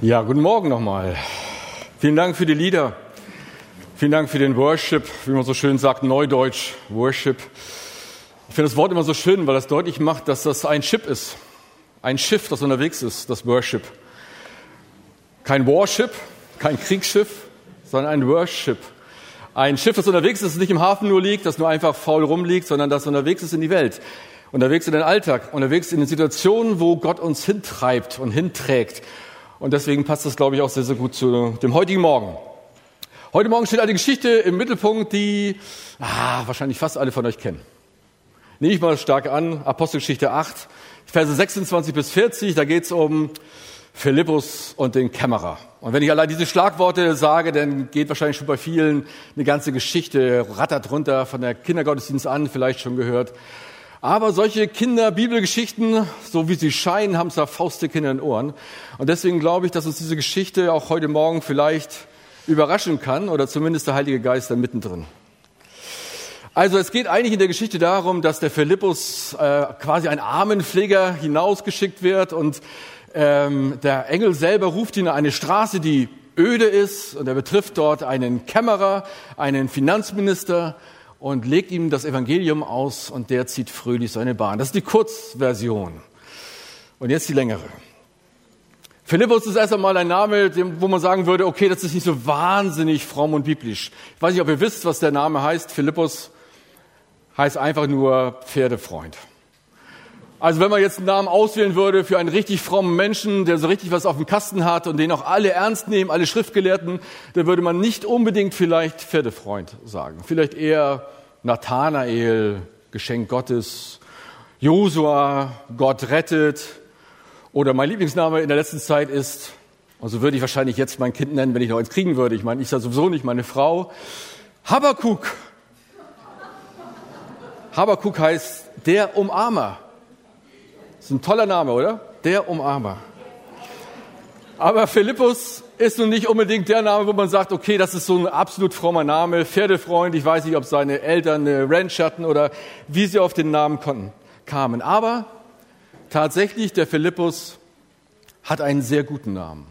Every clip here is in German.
Ja, guten Morgen nochmal. Vielen Dank für die Lieder. Vielen Dank für den Worship, wie man so schön sagt, Neudeutsch, Worship. Ich finde das Wort immer so schön, weil das deutlich macht, dass das ein Ship ist. Ein Schiff, das unterwegs ist, das Worship. Kein Warship, kein Kriegsschiff, sondern ein Worship. Ein Schiff, das unterwegs ist, das nicht im Hafen nur liegt, das nur einfach faul rumliegt, sondern das unterwegs ist in die Welt. Unterwegs in den Alltag, unterwegs in den Situationen, wo Gott uns hintreibt und hinträgt. Und deswegen passt das, glaube ich, auch sehr, sehr gut zu dem heutigen Morgen. Heute Morgen steht eine Geschichte im Mittelpunkt, die ah, wahrscheinlich fast alle von euch kennen. Nehme ich mal stark an, Apostelgeschichte 8, Verse 26 bis 40, da geht es um Philippus und den Kämmerer. Und wenn ich allein diese Schlagworte sage, dann geht wahrscheinlich schon bei vielen eine ganze Geschichte, rattert runter von der Kindergottesdienst an, vielleicht schon gehört. Aber solche Kinder-Bibelgeschichten, so wie sie scheinen, haben es da faustdick in den Ohren. Und deswegen glaube ich, dass uns diese Geschichte auch heute Morgen vielleicht überraschen kann oder zumindest der Heilige Geist da mittendrin. Also es geht eigentlich in der Geschichte darum, dass der Philippus äh, quasi ein Armenpfleger hinausgeschickt wird und ähm, der Engel selber ruft ihn an eine Straße, die öde ist und er betrifft dort einen Kämmerer, einen Finanzminister und legt ihm das Evangelium aus und der zieht fröhlich seine Bahn. Das ist die Kurzversion. Und jetzt die längere. Philippus ist erst einmal ein Name, wo man sagen würde, okay, das ist nicht so wahnsinnig fromm und biblisch. Ich weiß nicht, ob ihr wisst, was der Name heißt. Philippus heißt einfach nur Pferdefreund. Also wenn man jetzt einen Namen auswählen würde für einen richtig frommen Menschen, der so richtig was auf dem Kasten hat und den auch alle ernst nehmen, alle Schriftgelehrten, dann würde man nicht unbedingt vielleicht Pferdefreund sagen. Vielleicht eher Nathanael, Geschenk Gottes, Josua, Gott rettet. Oder mein Lieblingsname in der letzten Zeit ist, und so würde ich wahrscheinlich jetzt mein Kind nennen, wenn ich noch eins kriegen würde. Ich meine, ich sage sowieso nicht meine Frau. Habakuk. Habakuk heißt der Umarmer. Das ist ein toller Name, oder? Der Umarmer. Aber Philippus ist nun nicht unbedingt der Name, wo man sagt, okay, das ist so ein absolut frommer Name, Pferdefreund. Ich weiß nicht, ob seine Eltern eine Ranch hatten oder wie sie auf den Namen konnten, kamen. Aber tatsächlich, der Philippus hat einen sehr guten Namen.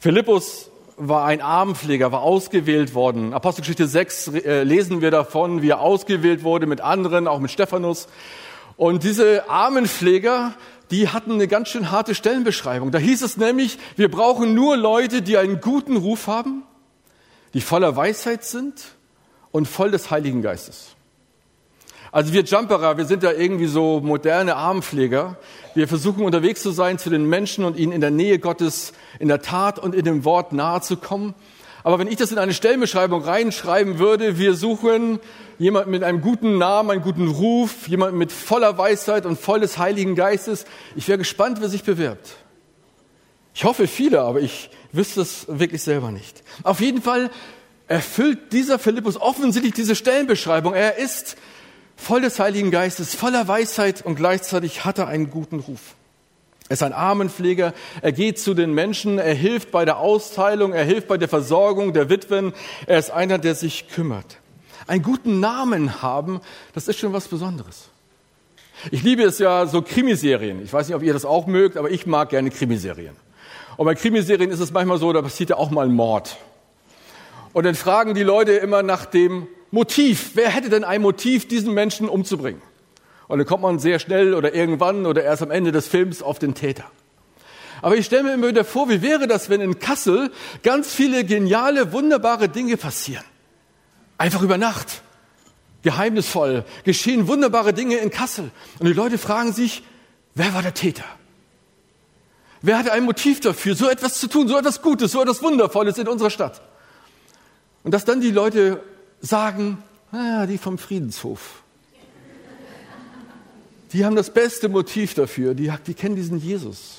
Philippus war ein Armenpfleger, war ausgewählt worden. Apostelgeschichte 6 äh, lesen wir davon, wie er ausgewählt wurde mit anderen, auch mit Stephanus. Und diese Armenpfleger, die hatten eine ganz schön harte Stellenbeschreibung. Da hieß es nämlich, wir brauchen nur Leute, die einen guten Ruf haben, die voller Weisheit sind und voll des Heiligen Geistes. Also wir Jumperer, wir sind ja irgendwie so moderne Armenpfleger. Wir versuchen unterwegs zu sein zu den Menschen und ihnen in der Nähe Gottes, in der Tat und in dem Wort nahe zu kommen. Aber wenn ich das in eine Stellenbeschreibung reinschreiben würde, wir suchen jemanden mit einem guten Namen, einen guten Ruf, jemanden mit voller Weisheit und voll des Heiligen Geistes. Ich wäre gespannt, wer sich bewirbt. Ich hoffe viele, aber ich wüsste es wirklich selber nicht. Auf jeden Fall erfüllt dieser Philippus offensichtlich diese Stellenbeschreibung. Er ist voll des Heiligen Geistes, voller Weisheit und gleichzeitig hat er einen guten Ruf. Er ist ein Armenpfleger, er geht zu den Menschen, er hilft bei der Austeilung, er hilft bei der Versorgung der Witwen, er ist einer, der sich kümmert. Einen guten Namen haben, das ist schon was Besonderes. Ich liebe es ja so Krimiserien. Ich weiß nicht, ob ihr das auch mögt, aber ich mag gerne Krimiserien. Und bei Krimiserien ist es manchmal so, da passiert ja auch mal ein Mord. Und dann fragen die Leute immer nach dem Motiv. Wer hätte denn ein Motiv, diesen Menschen umzubringen? Und dann kommt man sehr schnell oder irgendwann oder erst am Ende des Films auf den Täter. Aber ich stelle mir immer wieder vor, wie wäre das, wenn in Kassel ganz viele geniale, wunderbare Dinge passieren? Einfach über Nacht. Geheimnisvoll. Geschehen wunderbare Dinge in Kassel. Und die Leute fragen sich, wer war der Täter? Wer hatte ein Motiv dafür, so etwas zu tun, so etwas Gutes, so etwas Wundervolles in unserer Stadt? Und dass dann die Leute sagen, naja, die vom Friedenshof. Die haben das beste Motiv dafür. Die, die kennen diesen Jesus.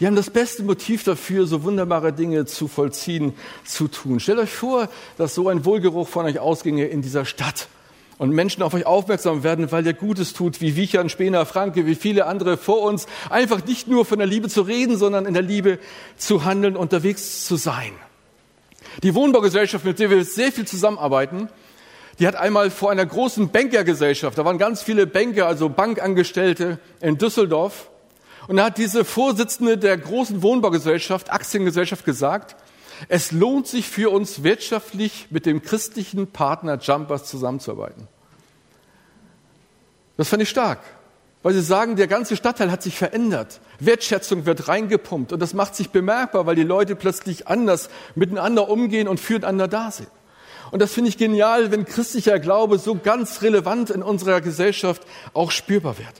Die haben das beste Motiv dafür, so wunderbare Dinge zu vollziehen, zu tun. Stellt euch vor, dass so ein Wohlgeruch von euch ausginge in dieser Stadt und Menschen auf euch aufmerksam werden, weil ihr Gutes tut, wie Wichern, Spener, Franke, wie viele andere vor uns. Einfach nicht nur von der Liebe zu reden, sondern in der Liebe zu handeln, unterwegs zu sein. Die Wohnbaugesellschaft, mit der wir sehr viel zusammenarbeiten, die hat einmal vor einer großen Bankergesellschaft, da waren ganz viele Banker, also Bankangestellte in Düsseldorf, Und da hat diese Vorsitzende der großen Wohnbaugesellschaft, Aktiengesellschaft gesagt, es lohnt sich für uns wirtschaftlich mit dem christlichen Partner Jumpers zusammenzuarbeiten. Das fand ich stark, weil sie sagen, der ganze Stadtteil hat sich verändert. Wertschätzung wird reingepumpt und das macht sich bemerkbar, weil die Leute plötzlich anders miteinander umgehen und füreinander da sind. Und das finde ich genial, wenn christlicher Glaube so ganz relevant in unserer Gesellschaft auch spürbar wird.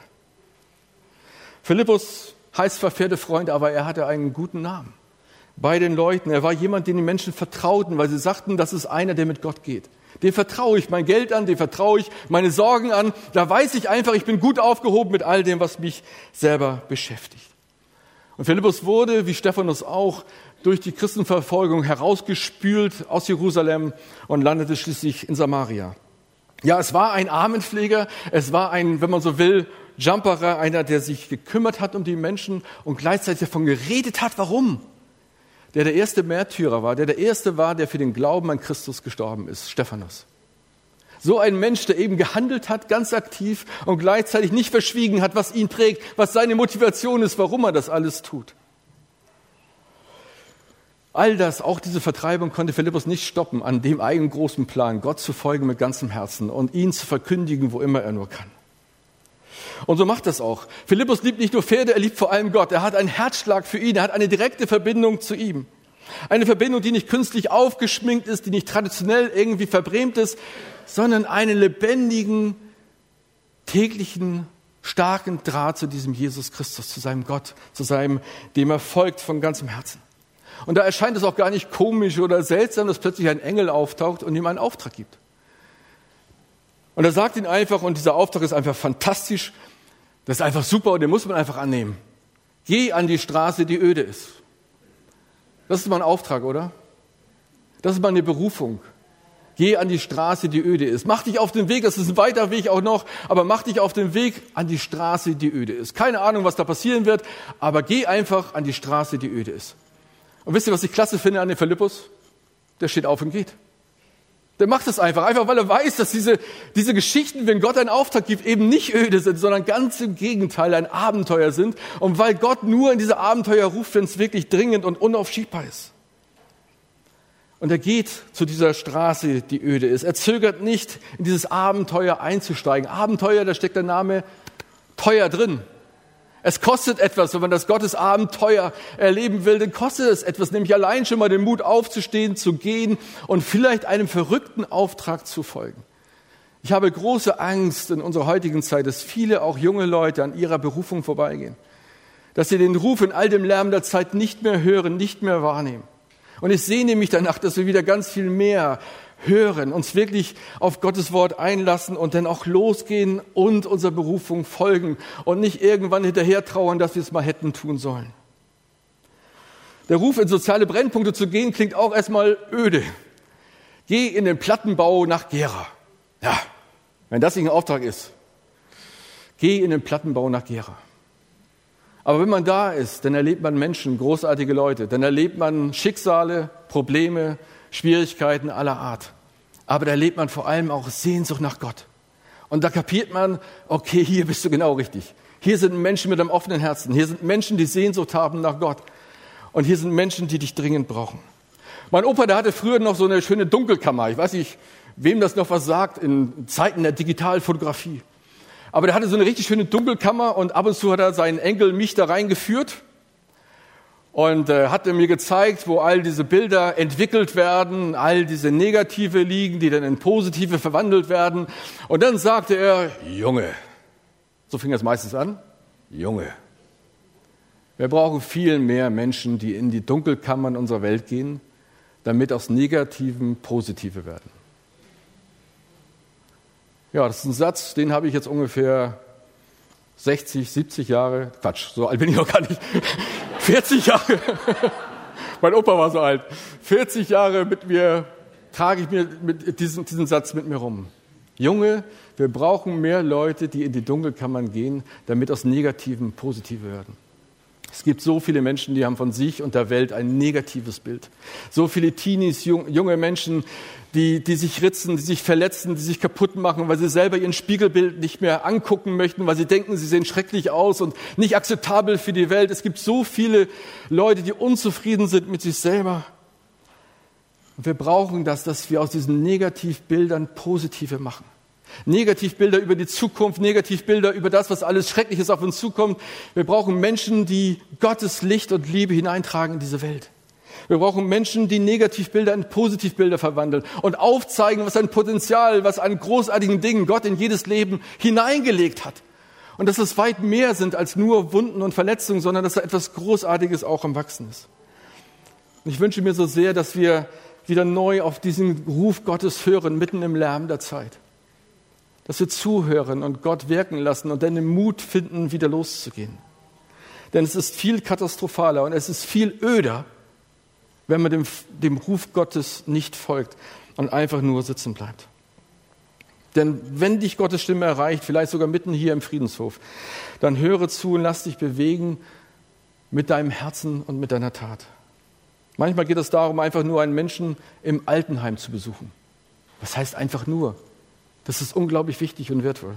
Philippus heißt zwar Pferdefreund, aber er hatte einen guten Namen bei den Leuten. Er war jemand, den die Menschen vertrauten, weil sie sagten, das ist einer, der mit Gott geht. Dem vertraue ich mein Geld an, dem vertraue ich meine Sorgen an. Da weiß ich einfach, ich bin gut aufgehoben mit all dem, was mich selber beschäftigt. Und Philippus wurde, wie Stephanus auch, durch die Christenverfolgung herausgespült aus Jerusalem und landete schließlich in Samaria. Ja, es war ein Armenpfleger, es war ein, wenn man so will, Jumperer, einer, der sich gekümmert hat um die Menschen und gleichzeitig davon geredet hat, warum der der erste Märtyrer war, der der erste war, der für den Glauben an Christus gestorben ist, Stephanus. So ein Mensch, der eben gehandelt hat, ganz aktiv und gleichzeitig nicht verschwiegen hat, was ihn prägt, was seine Motivation ist, warum er das alles tut. All das, auch diese Vertreibung, konnte Philippus nicht stoppen, an dem eigenen großen Plan, Gott zu folgen mit ganzem Herzen und ihn zu verkündigen, wo immer er nur kann. Und so macht das auch. Philippus liebt nicht nur Pferde, er liebt vor allem Gott. Er hat einen Herzschlag für ihn, er hat eine direkte Verbindung zu ihm. Eine Verbindung, die nicht künstlich aufgeschminkt ist, die nicht traditionell irgendwie verbrämt ist, sondern einen lebendigen, täglichen, starken Draht zu diesem Jesus Christus, zu seinem Gott, zu seinem, dem er folgt von ganzem Herzen. Und da erscheint es auch gar nicht komisch oder seltsam, dass plötzlich ein Engel auftaucht und ihm einen Auftrag gibt. Und er sagt ihn einfach, und dieser Auftrag ist einfach fantastisch, das ist einfach super und den muss man einfach annehmen. Geh an die Straße, die öde ist. Das ist mein Auftrag, oder? Das ist meine Berufung. Geh an die Straße, die öde ist. Mach dich auf den Weg, das ist ein weiter Weg auch noch, aber mach dich auf den Weg an die Straße, die öde ist. Keine Ahnung, was da passieren wird, aber geh einfach an die Straße, die öde ist. Und wisst ihr, was ich klasse finde an dem Philippus? Der steht auf und geht. Der macht es einfach, einfach weil er weiß, dass diese, diese Geschichten, wenn Gott einen Auftrag gibt, eben nicht öde sind, sondern ganz im Gegenteil ein Abenteuer sind. Und weil Gott nur in diese Abenteuer ruft, wenn es wirklich dringend und unaufschiebbar ist. Und er geht zu dieser Straße, die öde ist. Er zögert nicht, in dieses Abenteuer einzusteigen. Abenteuer, da steckt der Name teuer drin. Es kostet etwas, wenn man das Gottes Abenteuer erleben will, dann kostet es etwas, nämlich allein schon mal den Mut aufzustehen, zu gehen und vielleicht einem verrückten Auftrag zu folgen. Ich habe große Angst in unserer heutigen Zeit, dass viele, auch junge Leute, an ihrer Berufung vorbeigehen. Dass sie den Ruf in all dem Lärm der Zeit nicht mehr hören, nicht mehr wahrnehmen. Und ich sehne mich danach, dass wir wieder ganz viel mehr hören, uns wirklich auf Gottes Wort einlassen und dann auch losgehen und unserer Berufung folgen und nicht irgendwann hinterher trauern, dass wir es mal hätten tun sollen. Der Ruf in soziale Brennpunkte zu gehen klingt auch erstmal öde. Geh in den Plattenbau nach Gera. Ja, wenn das nicht ein Auftrag ist. Geh in den Plattenbau nach Gera. Aber wenn man da ist, dann erlebt man Menschen, großartige Leute, dann erlebt man Schicksale, Probleme, Schwierigkeiten aller Art. Aber da erlebt man vor allem auch Sehnsucht nach Gott. Und da kapiert man, okay, hier bist du genau richtig. Hier sind Menschen mit einem offenen Herzen. Hier sind Menschen, die Sehnsucht haben nach Gott. Und hier sind Menschen, die dich dringend brauchen. Mein Opa, der hatte früher noch so eine schöne Dunkelkammer. Ich weiß nicht, wem das noch was sagt in Zeiten der Digitalfotografie. Aber der hatte so eine richtig schöne Dunkelkammer und ab und zu hat er seinen Enkel mich da reingeführt und äh, hat er mir gezeigt, wo all diese Bilder entwickelt werden, all diese Negative liegen, die dann in Positive verwandelt werden. Und dann sagte er, Junge, so fing es meistens an, Junge. Wir brauchen viel mehr Menschen, die in die Dunkelkammern unserer Welt gehen, damit aus Negativen Positive werden. Ja, das ist ein Satz, den habe ich jetzt ungefähr 60, 70 Jahre, Quatsch, so alt bin ich noch gar nicht, 40 Jahre, mein Opa war so alt, 40 Jahre mit mir, trage ich mir mit diesen, diesen Satz mit mir rum. Junge, wir brauchen mehr Leute, die in die Dunkelkammern gehen, damit aus Negativen positive werden. Es gibt so viele Menschen, die haben von sich und der Welt ein negatives Bild. So viele Teenies, junge Menschen, die, die sich ritzen, die sich verletzen, die sich kaputt machen, weil sie selber ihren Spiegelbild nicht mehr angucken möchten, weil sie denken, sie sehen schrecklich aus und nicht akzeptabel für die Welt. Es gibt so viele Leute, die unzufrieden sind mit sich selber. Und wir brauchen das, dass wir aus diesen Negativbildern positive machen. Negativbilder über die Zukunft, Negativbilder über das, was alles Schreckliches auf uns zukommt. Wir brauchen Menschen, die Gottes Licht und Liebe hineintragen in diese Welt. Wir brauchen Menschen, die Negativbilder in Positivbilder verwandeln und aufzeigen, was ein Potenzial, was an großartigen Dingen Gott in jedes Leben hineingelegt hat. Und dass es weit mehr sind als nur Wunden und Verletzungen, sondern dass da etwas Großartiges auch am Wachsen ist. Und ich wünsche mir so sehr, dass wir wieder neu auf diesen Ruf Gottes hören, mitten im Lärm der Zeit dass wir zuhören und Gott wirken lassen und dann den Mut finden, wieder loszugehen. Denn es ist viel katastrophaler und es ist viel öder, wenn man dem, dem Ruf Gottes nicht folgt und einfach nur sitzen bleibt. Denn wenn dich Gottes Stimme erreicht, vielleicht sogar mitten hier im Friedenshof, dann höre zu und lass dich bewegen mit deinem Herzen und mit deiner Tat. Manchmal geht es darum, einfach nur einen Menschen im Altenheim zu besuchen. Was heißt einfach nur? Das ist unglaublich wichtig und wertvoll.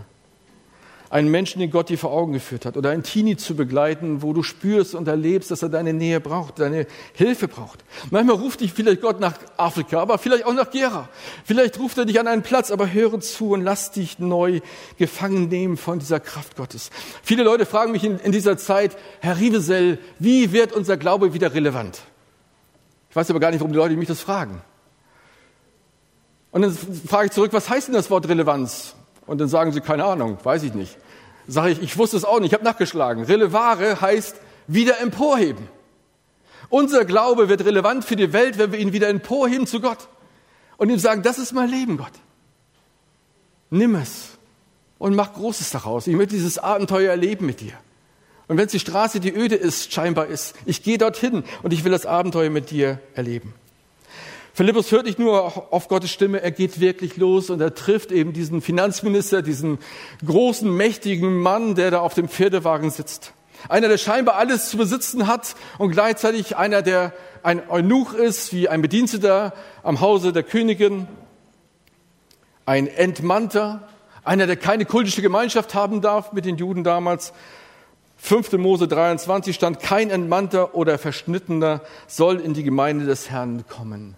Einen Menschen, den Gott dir vor Augen geführt hat, oder einen Teenie zu begleiten, wo du spürst und erlebst, dass er deine Nähe braucht, deine Hilfe braucht. Manchmal ruft dich vielleicht Gott nach Afrika, aber vielleicht auch nach Gera. Vielleicht ruft er dich an einen Platz, aber höre zu und lass dich neu gefangen nehmen von dieser Kraft Gottes. Viele Leute fragen mich in, in dieser Zeit, Herr Rivesell, wie wird unser Glaube wieder relevant? Ich weiß aber gar nicht, warum die Leute mich das fragen. Und dann frage ich zurück, was heißt denn das Wort Relevanz? Und dann sagen sie, keine Ahnung, weiß ich nicht. Sage ich, ich wusste es auch nicht, ich habe nachgeschlagen. Relevare heißt wieder emporheben. Unser Glaube wird relevant für die Welt, wenn wir ihn wieder emporheben zu Gott. Und ihm sagen, das ist mein Leben, Gott. Nimm es und mach Großes daraus. Ich möchte dieses Abenteuer erleben mit dir. Und wenn es die Straße, die öde ist, scheinbar ist, ich gehe dorthin und ich will das Abenteuer mit dir erleben. Philippus hört nicht nur auf Gottes Stimme, er geht wirklich los und er trifft eben diesen Finanzminister, diesen großen, mächtigen Mann, der da auf dem Pferdewagen sitzt. Einer, der scheinbar alles zu besitzen hat und gleichzeitig einer, der ein Eunuch ist, wie ein Bediensteter am Hause der Königin, ein Entmannter, einer, der keine kultische Gemeinschaft haben darf mit den Juden damals. 5. Mose 23 stand, kein Entmannter oder Verschnittener soll in die Gemeinde des Herrn kommen.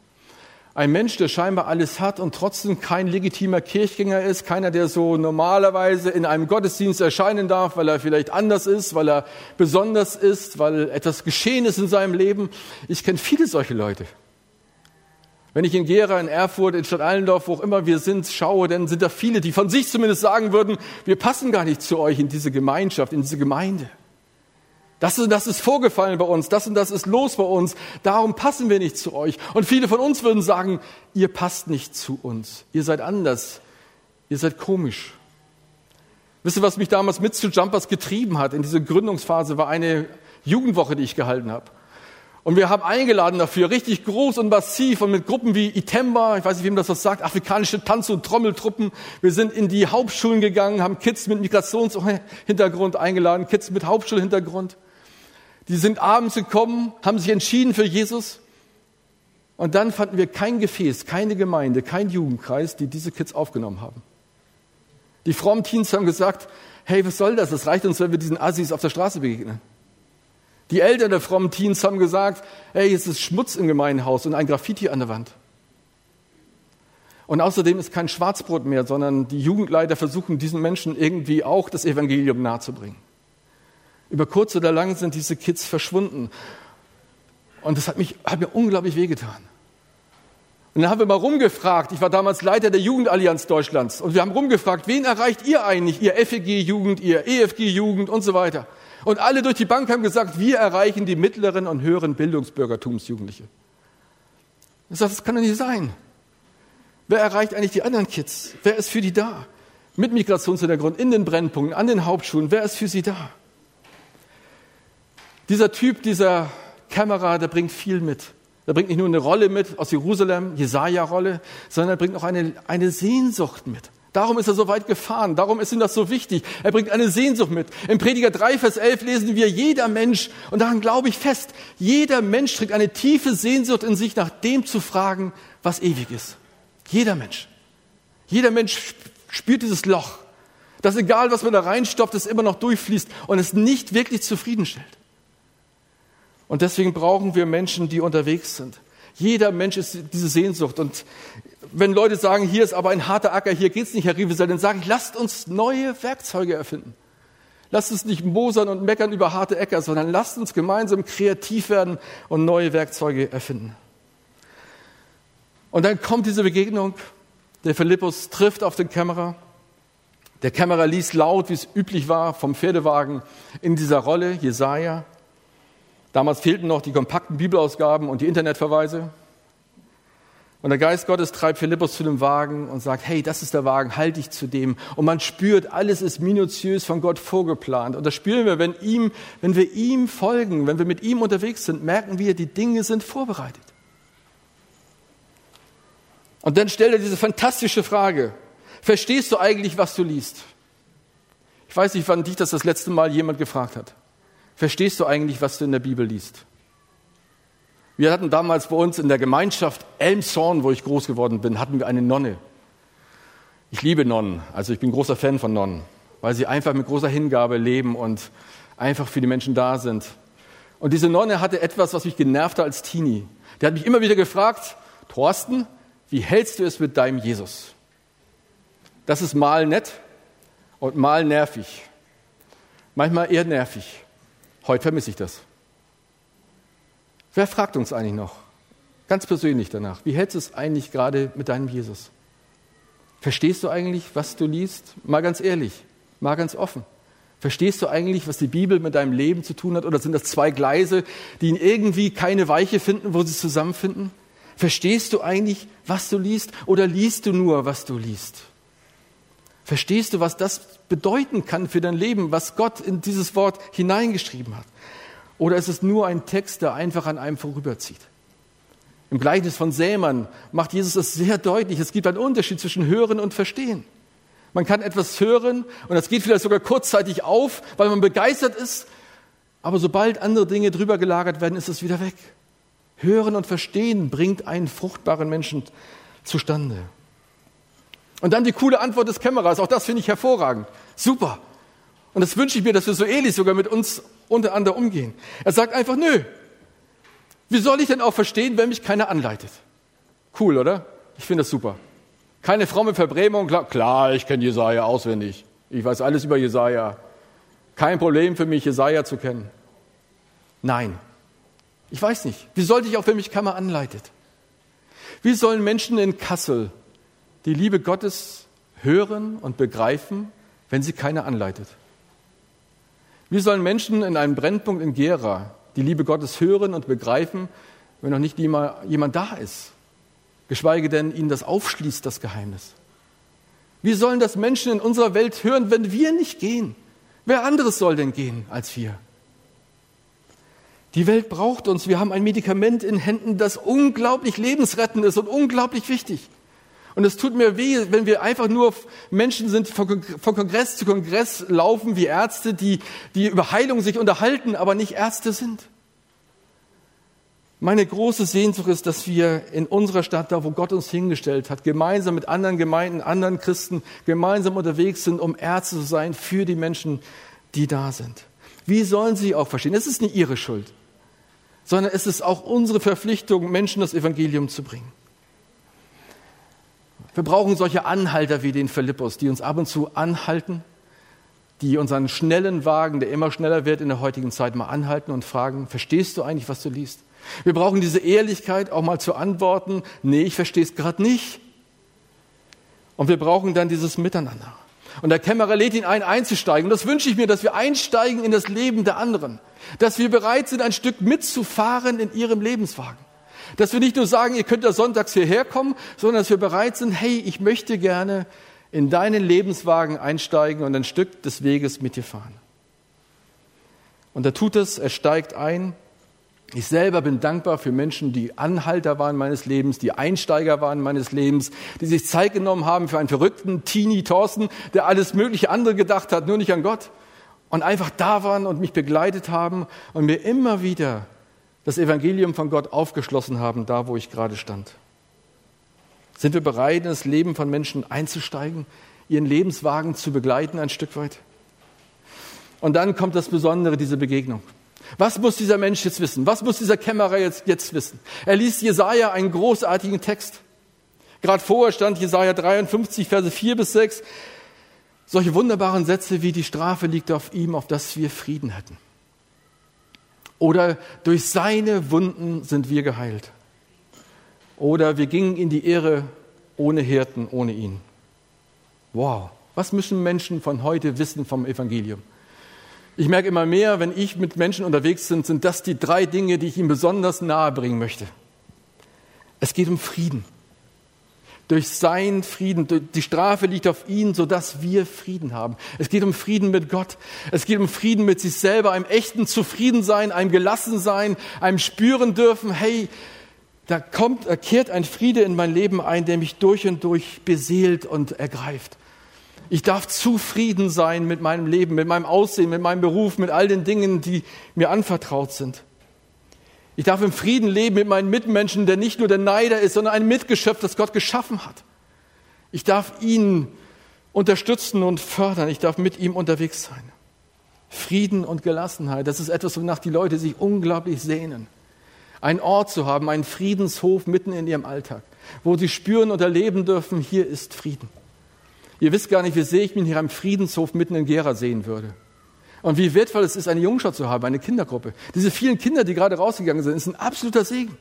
Ein Mensch, der scheinbar alles hat und trotzdem kein legitimer Kirchgänger ist, keiner, der so normalerweise in einem Gottesdienst erscheinen darf, weil er vielleicht anders ist, weil er besonders ist, weil etwas geschehen ist in seinem Leben. Ich kenne viele solche Leute. Wenn ich in Gera, in Erfurt, in Stadt Allendorf, wo auch immer wir sind, schaue, dann sind da viele, die von sich zumindest sagen würden, wir passen gar nicht zu euch in diese Gemeinschaft, in diese Gemeinde. Das und das ist vorgefallen bei uns, das und das ist los bei uns, darum passen wir nicht zu euch. Und viele von uns würden sagen, ihr passt nicht zu uns, ihr seid anders, ihr seid komisch. Wisst ihr, was mich damals mit zu Jumpers getrieben hat in diese Gründungsphase, war eine Jugendwoche, die ich gehalten habe. Und wir haben eingeladen dafür, richtig groß und massiv und mit Gruppen wie Itemba, ich weiß nicht, wem das was sagt, afrikanische Tanz- und Trommeltruppen. Wir sind in die Hauptschulen gegangen, haben Kids mit Migrationshintergrund eingeladen, Kids mit Hauptschulhintergrund. Die sind abends gekommen, haben sich entschieden für Jesus. Und dann fanden wir kein Gefäß, keine Gemeinde, kein Jugendkreis, die diese Kids aufgenommen haben. Die frommen Teens haben gesagt, hey, was soll das? Das reicht uns, wenn wir diesen Assis auf der Straße begegnen. Die Eltern der frommen Teens haben gesagt, hey, es ist Schmutz im Gemeindehaus und ein Graffiti an der Wand. Und außerdem ist kein Schwarzbrot mehr, sondern die Jugendleiter versuchen diesen Menschen irgendwie auch das Evangelium nahezubringen. Über kurz oder lang sind diese Kids verschwunden. Und das hat, mich, hat mir unglaublich wehgetan. Und dann haben wir mal rumgefragt, ich war damals Leiter der Jugendallianz Deutschlands, und wir haben rumgefragt, wen erreicht ihr eigentlich, ihr FEG-Jugend, ihr EFG-Jugend und so weiter. Und alle durch die Bank haben gesagt, wir erreichen die mittleren und höheren Bildungsbürgertumsjugendliche. Ich sage, das kann doch nicht sein. Wer erreicht eigentlich die anderen Kids? Wer ist für die da? Mit Migrationshintergrund, in den Brennpunkten, an den Hauptschulen, wer ist für sie da? Dieser Typ, dieser Kämmerer, der bringt viel mit. Er bringt nicht nur eine Rolle mit aus Jerusalem, Jesaja-Rolle, sondern er bringt auch eine, eine Sehnsucht mit. Darum ist er so weit gefahren. Darum ist ihm das so wichtig. Er bringt eine Sehnsucht mit. Im Prediger 3, Vers 11 lesen wir, jeder Mensch, und daran glaube ich fest, jeder Mensch trägt eine tiefe Sehnsucht in sich, nach dem zu fragen, was ewig ist. Jeder Mensch. Jeder Mensch spürt dieses Loch. Dass egal, was man da reinstopft, es immer noch durchfließt und es nicht wirklich zufriedenstellt. Und deswegen brauchen wir Menschen, die unterwegs sind. Jeder Mensch ist diese Sehnsucht. Und wenn Leute sagen, hier ist aber ein harter Acker, hier geht's nicht, Herr Rievesel, dann sage ich, lasst uns neue Werkzeuge erfinden. Lasst uns nicht mosern und meckern über harte Äcker, sondern lasst uns gemeinsam kreativ werden und neue Werkzeuge erfinden. Und dann kommt diese Begegnung. Der Philippus trifft auf den Kämmerer. Der Kämmerer liest laut, wie es üblich war, vom Pferdewagen in dieser Rolle, Jesaja. Damals fehlten noch die kompakten Bibelausgaben und die Internetverweise. Und der Geist Gottes treibt Philippus zu dem Wagen und sagt, hey, das ist der Wagen, halt dich zu dem. Und man spürt, alles ist minutiös von Gott vorgeplant. Und das spüren wir, wenn, ihm, wenn wir ihm folgen, wenn wir mit ihm unterwegs sind, merken wir, die Dinge sind vorbereitet. Und dann stellt er diese fantastische Frage, verstehst du eigentlich, was du liest? Ich weiß nicht, wann dich das das letzte Mal jemand gefragt hat. Verstehst du eigentlich, was du in der Bibel liest? Wir hatten damals bei uns in der Gemeinschaft Elmshorn, wo ich groß geworden bin, hatten wir eine Nonne. Ich liebe Nonnen, also ich bin großer Fan von Nonnen, weil sie einfach mit großer Hingabe leben und einfach für die Menschen da sind. Und diese Nonne hatte etwas, was mich genervt hat als Teenie. Der hat mich immer wieder gefragt, Thorsten, wie hältst du es mit deinem Jesus? Das ist mal nett und mal nervig. Manchmal eher nervig. Heute vermisse ich das. Wer fragt uns eigentlich noch? Ganz persönlich danach. Wie hältst du es eigentlich gerade mit deinem Jesus? Verstehst du eigentlich, was du liest? Mal ganz ehrlich, mal ganz offen. Verstehst du eigentlich, was die Bibel mit deinem Leben zu tun hat? Oder sind das zwei Gleise, die irgendwie keine Weiche finden, wo sie zusammenfinden? Verstehst du eigentlich, was du liest? Oder liest du nur, was du liest? Verstehst du, was das bedeuten kann für dein Leben, was Gott in dieses Wort hineingeschrieben hat? Oder ist es nur ein Text, der einfach an einem vorüberzieht? Im Gleichnis von Sämann macht Jesus es sehr deutlich. Es gibt einen Unterschied zwischen Hören und Verstehen. Man kann etwas hören und das geht vielleicht sogar kurzzeitig auf, weil man begeistert ist, aber sobald andere Dinge drüber gelagert werden, ist es wieder weg. Hören und Verstehen bringt einen fruchtbaren Menschen zustande. Und dann die coole Antwort des Kämmerers, auch das finde ich hervorragend. Super. Und das wünsche ich mir, dass wir so ähnlich sogar mit uns untereinander umgehen. Er sagt einfach, nö. Wie soll ich denn auch verstehen, wenn mich keiner anleitet? Cool, oder? Ich finde das super. Keine fromme Verbrämung. Klar, klar ich kenne Jesaja auswendig. Ich weiß alles über Jesaja. Kein Problem für mich, Jesaja zu kennen. Nein. Ich weiß nicht. Wie sollte ich auch, wenn mich keiner anleitet? Wie sollen Menschen in Kassel die Liebe Gottes hören und begreifen, wenn sie keiner anleitet? Wie sollen Menschen in einem Brennpunkt in Gera die Liebe Gottes hören und begreifen, wenn noch nicht jemand da ist? Geschweige denn ihnen das aufschließt, das Geheimnis. Wie sollen das Menschen in unserer Welt hören, wenn wir nicht gehen? Wer anderes soll denn gehen als wir? Die Welt braucht uns. Wir haben ein Medikament in Händen, das unglaublich lebensrettend ist und unglaublich wichtig. Und es tut mir weh, wenn wir einfach nur Menschen sind, von Kongress zu Kongress laufen wie Ärzte, die, die über Heilung sich unterhalten, aber nicht Ärzte sind. Meine große Sehnsucht ist, dass wir in unserer Stadt, da wo Gott uns hingestellt hat, gemeinsam mit anderen Gemeinden, anderen Christen, gemeinsam unterwegs sind, um Ärzte zu sein für die Menschen, die da sind. Wie sollen sie auch verstehen? Es ist nicht ihre Schuld, sondern es ist auch unsere Verpflichtung, Menschen das Evangelium zu bringen. Wir brauchen solche Anhalter wie den Philippus, die uns ab und zu anhalten, die unseren schnellen Wagen, der immer schneller wird in der heutigen Zeit, mal anhalten und fragen, verstehst du eigentlich, was du liest? Wir brauchen diese Ehrlichkeit, auch mal zu antworten, nee, ich verstehe es gerade nicht. Und wir brauchen dann dieses Miteinander. Und der Kämmerer lädt ihn ein, einzusteigen. Und das wünsche ich mir, dass wir einsteigen in das Leben der anderen. Dass wir bereit sind, ein Stück mitzufahren in ihrem Lebenswagen. Dass wir nicht nur sagen, ihr könnt ja sonntags hierher kommen, sondern dass wir bereit sind, hey, ich möchte gerne in deinen Lebenswagen einsteigen und ein Stück des Weges mit dir fahren. Und er tut es, er steigt ein Ich selber bin dankbar für Menschen, die Anhalter waren meines Lebens, die Einsteiger waren meines Lebens, die sich Zeit genommen haben für einen verrückten Teenie Thorsten, der alles mögliche andere gedacht hat, nur nicht an Gott. Und einfach da waren und mich begleitet haben und mir immer wieder das Evangelium von Gott aufgeschlossen haben, da wo ich gerade stand. Sind wir bereit, in das Leben von Menschen einzusteigen, ihren Lebenswagen zu begleiten ein Stück weit? Und dann kommt das Besondere, diese Begegnung. Was muss dieser Mensch jetzt wissen? Was muss dieser Kämmerer jetzt, jetzt wissen? Er liest Jesaja einen großartigen Text. Gerade vorher stand Jesaja 53, Verse 4 bis 6. Solche wunderbaren Sätze wie die Strafe liegt auf ihm, auf dass wir Frieden hätten. Oder durch seine Wunden sind wir geheilt. Oder wir gingen in die Irre ohne Hirten, ohne ihn. Wow, was müssen Menschen von heute wissen vom Evangelium? Ich merke immer mehr, wenn ich mit Menschen unterwegs bin, sind das die drei Dinge, die ich ihm besonders nahe bringen möchte. Es geht um Frieden. Durch seinen Frieden, die Strafe liegt auf ihn, sodass wir Frieden haben. Es geht um Frieden mit Gott. Es geht um Frieden mit sich selber, einem echten Zufriedensein, einem Gelassensein, einem spüren dürfen, hey, da kommt, da kehrt ein Friede in mein Leben ein, der mich durch und durch beseelt und ergreift. Ich darf zufrieden sein mit meinem Leben, mit meinem Aussehen, mit meinem Beruf, mit all den Dingen, die mir anvertraut sind. Ich darf im Frieden leben mit meinen Mitmenschen, der nicht nur der Neider ist, sondern ein Mitgeschöpf, das Gott geschaffen hat. Ich darf ihn unterstützen und fördern. Ich darf mit ihm unterwegs sein. Frieden und Gelassenheit, das ist etwas, wonach die Leute sich unglaublich sehnen. Ein Ort zu haben, einen Friedenshof mitten in ihrem Alltag, wo sie spüren und erleben dürfen, hier ist Frieden. Ihr wisst gar nicht, wie sehr ich mich hier am Friedenshof mitten in Gera sehen würde. Und wie wertvoll es ist, eine Jungschau zu haben, eine Kindergruppe. Diese vielen Kinder, die gerade rausgegangen sind, ist ein absoluter Segen.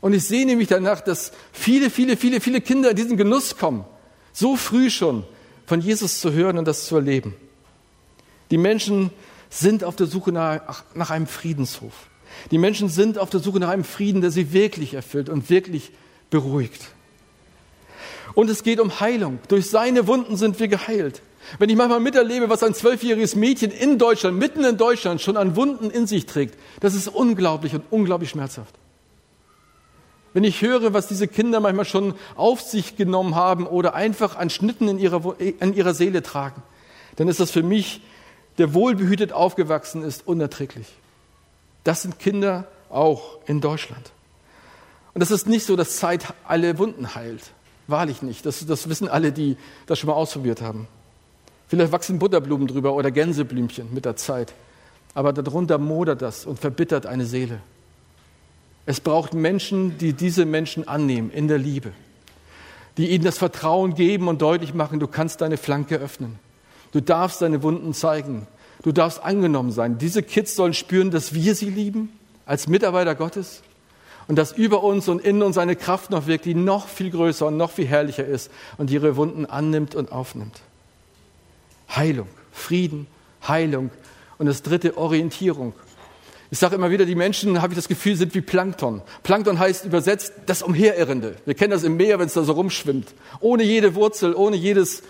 Und ich sehe nämlich danach, dass viele, viele, viele, viele Kinder in diesen Genuss kommen, so früh schon von Jesus zu hören und das zu erleben. Die Menschen sind auf der Suche nach, nach einem Friedenshof. Die Menschen sind auf der Suche nach einem Frieden, der sie wirklich erfüllt und wirklich beruhigt. Und es geht um Heilung. Durch seine Wunden sind wir geheilt. Wenn ich manchmal miterlebe, was ein zwölfjähriges Mädchen in Deutschland, mitten in Deutschland, schon an Wunden in sich trägt, das ist unglaublich und unglaublich schmerzhaft. Wenn ich höre, was diese Kinder manchmal schon auf sich genommen haben oder einfach an Schnitten in ihrer, in ihrer Seele tragen, dann ist das für mich, der wohlbehütet aufgewachsen ist, unerträglich. Das sind Kinder auch in Deutschland. Und das ist nicht so, dass Zeit alle Wunden heilt. Wahrlich nicht. Das, das wissen alle, die das schon mal ausprobiert haben. Vielleicht wachsen Butterblumen drüber oder Gänseblümchen mit der Zeit. Aber darunter modert das und verbittert eine Seele. Es braucht Menschen, die diese Menschen annehmen in der Liebe, die ihnen das Vertrauen geben und deutlich machen, du kannst deine Flanke öffnen. Du darfst deine Wunden zeigen. Du darfst angenommen sein. Diese Kids sollen spüren, dass wir sie lieben als Mitarbeiter Gottes und dass über uns und in uns eine Kraft noch wirkt, die noch viel größer und noch viel herrlicher ist und ihre Wunden annimmt und aufnimmt. Heilung, Frieden, Heilung und das dritte Orientierung. Ich sage immer wieder, die Menschen, habe ich das Gefühl, sind wie Plankton. Plankton heißt übersetzt das Umherirrende. Wir kennen das im Meer, wenn es da so rumschwimmt. Ohne jede Wurzel, ohne jedes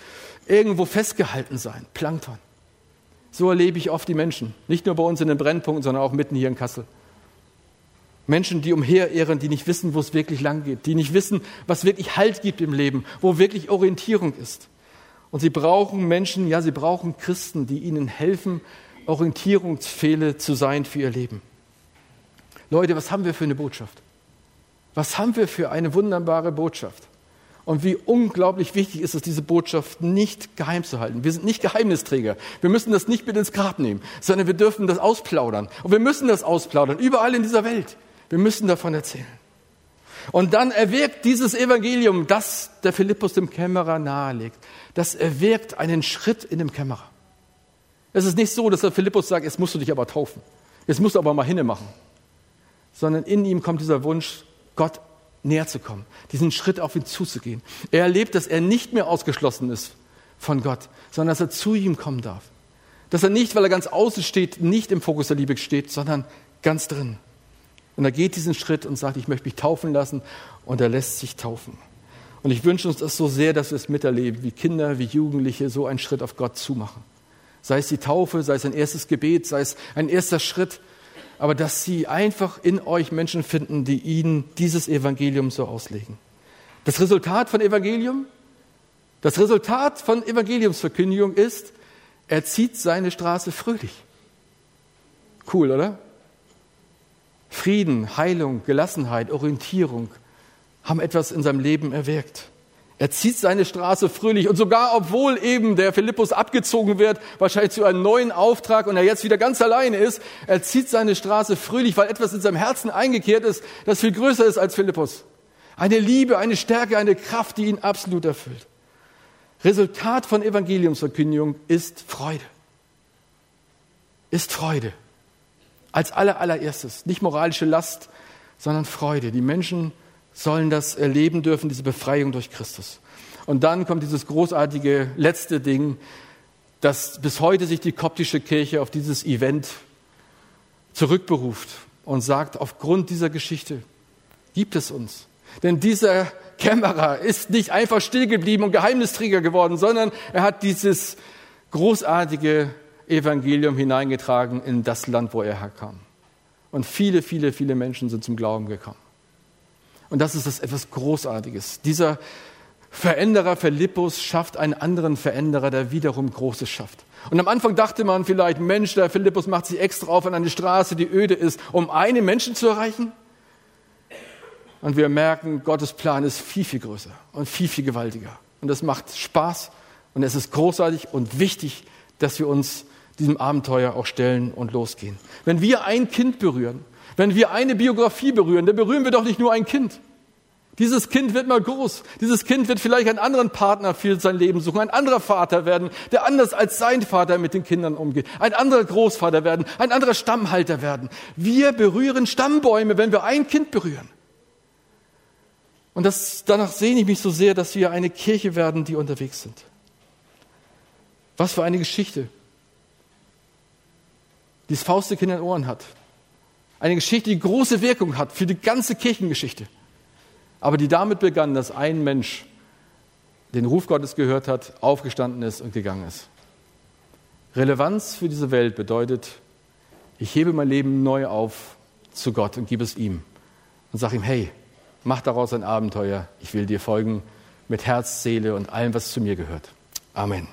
irgendwo festgehalten sein. Plankton. So erlebe ich oft die Menschen. Nicht nur bei uns in den Brennpunkten, sondern auch mitten hier in Kassel. Menschen, die umherirren, die nicht wissen, wo es wirklich lang geht, die nicht wissen, was wirklich Halt gibt im Leben, wo wirklich Orientierung ist. Und sie brauchen Menschen, ja, sie brauchen Christen, die ihnen helfen, Orientierungsfehle zu sein für ihr Leben. Leute, was haben wir für eine Botschaft? Was haben wir für eine wunderbare Botschaft? Und wie unglaublich wichtig ist es, diese Botschaft nicht geheim zu halten. Wir sind nicht Geheimnisträger. Wir müssen das nicht mit ins Grab nehmen, sondern wir dürfen das ausplaudern. Und wir müssen das ausplaudern, überall in dieser Welt. Wir müssen davon erzählen. Und dann erwirkt dieses Evangelium, das der Philippus dem Kämmerer nahelegt, das erwirkt einen Schritt in dem Kämmerer. Es ist nicht so, dass der Philippus sagt, jetzt musst du dich aber taufen. Jetzt musst du aber mal hinne machen. Sondern in ihm kommt dieser Wunsch, Gott näher zu kommen, diesen Schritt auf ihn zuzugehen. Er erlebt, dass er nicht mehr ausgeschlossen ist von Gott, sondern dass er zu ihm kommen darf. Dass er nicht, weil er ganz außen steht, nicht im Fokus der Liebe steht, sondern ganz drin. Und er geht diesen Schritt und sagt, ich möchte mich taufen lassen und er lässt sich taufen. Und ich wünsche uns das so sehr, dass wir es miterleben, wie Kinder, wie Jugendliche so einen Schritt auf Gott zumachen. Sei es die Taufe, sei es ein erstes Gebet, sei es ein erster Schritt, aber dass sie einfach in euch Menschen finden, die ihnen dieses Evangelium so auslegen. Das Resultat von Evangelium, das Resultat von Evangeliumsverkündigung ist, er zieht seine Straße fröhlich. Cool, oder? Frieden, Heilung, Gelassenheit, Orientierung haben etwas in seinem Leben erwirkt. Er zieht seine Straße fröhlich und sogar obwohl eben der Philippus abgezogen wird, wahrscheinlich zu einem neuen Auftrag und er jetzt wieder ganz alleine ist, er zieht seine Straße fröhlich, weil etwas in seinem Herzen eingekehrt ist, das viel größer ist als Philippus. Eine Liebe, eine Stärke, eine Kraft, die ihn absolut erfüllt. Resultat von Evangeliumsverkündigung ist Freude. Ist Freude. Als aller, allererstes. Nicht moralische Last, sondern Freude. Die Menschen sollen das erleben dürfen, diese Befreiung durch Christus. Und dann kommt dieses großartige letzte Ding, dass bis heute sich die koptische Kirche auf dieses Event zurückberuft und sagt, aufgrund dieser Geschichte gibt es uns. Denn dieser Kämmerer ist nicht einfach still geblieben und Geheimnisträger geworden, sondern er hat dieses großartige Evangelium hineingetragen in das Land, wo er herkam. Und viele, viele, viele Menschen sind zum Glauben gekommen. Und das ist das etwas Großartiges. Dieser Veränderer Philippus schafft einen anderen Veränderer, der wiederum Großes schafft. Und am Anfang dachte man vielleicht, Mensch, der Philippus macht sich extra auf an eine Straße, die öde ist, um einen Menschen zu erreichen. Und wir merken, Gottes Plan ist viel, viel größer und viel, viel gewaltiger. Und das macht Spaß und es ist großartig und wichtig, dass wir uns diesem Abenteuer auch stellen und losgehen. Wenn wir ein Kind berühren, wenn wir eine Biografie berühren, dann berühren wir doch nicht nur ein Kind. Dieses Kind wird mal groß. Dieses Kind wird vielleicht einen anderen Partner für sein Leben suchen, ein anderer Vater werden, der anders als sein Vater mit den Kindern umgeht, ein anderer Großvater werden, ein anderer Stammhalter werden. Wir berühren Stammbäume, wenn wir ein Kind berühren. Und das, danach sehne ich mich so sehr, dass wir eine Kirche werden, die unterwegs sind. Was für eine Geschichte, die das in den Ohren hat. Eine Geschichte, die große Wirkung hat für die ganze Kirchengeschichte. Aber die damit begann, dass ein Mensch den Ruf Gottes gehört hat, aufgestanden ist und gegangen ist. Relevanz für diese Welt bedeutet, ich hebe mein Leben neu auf zu Gott und gebe es ihm und sage ihm, hey, Mach daraus ein Abenteuer. Ich will dir folgen mit Herz, Seele und allem, was zu mir gehört. Amen.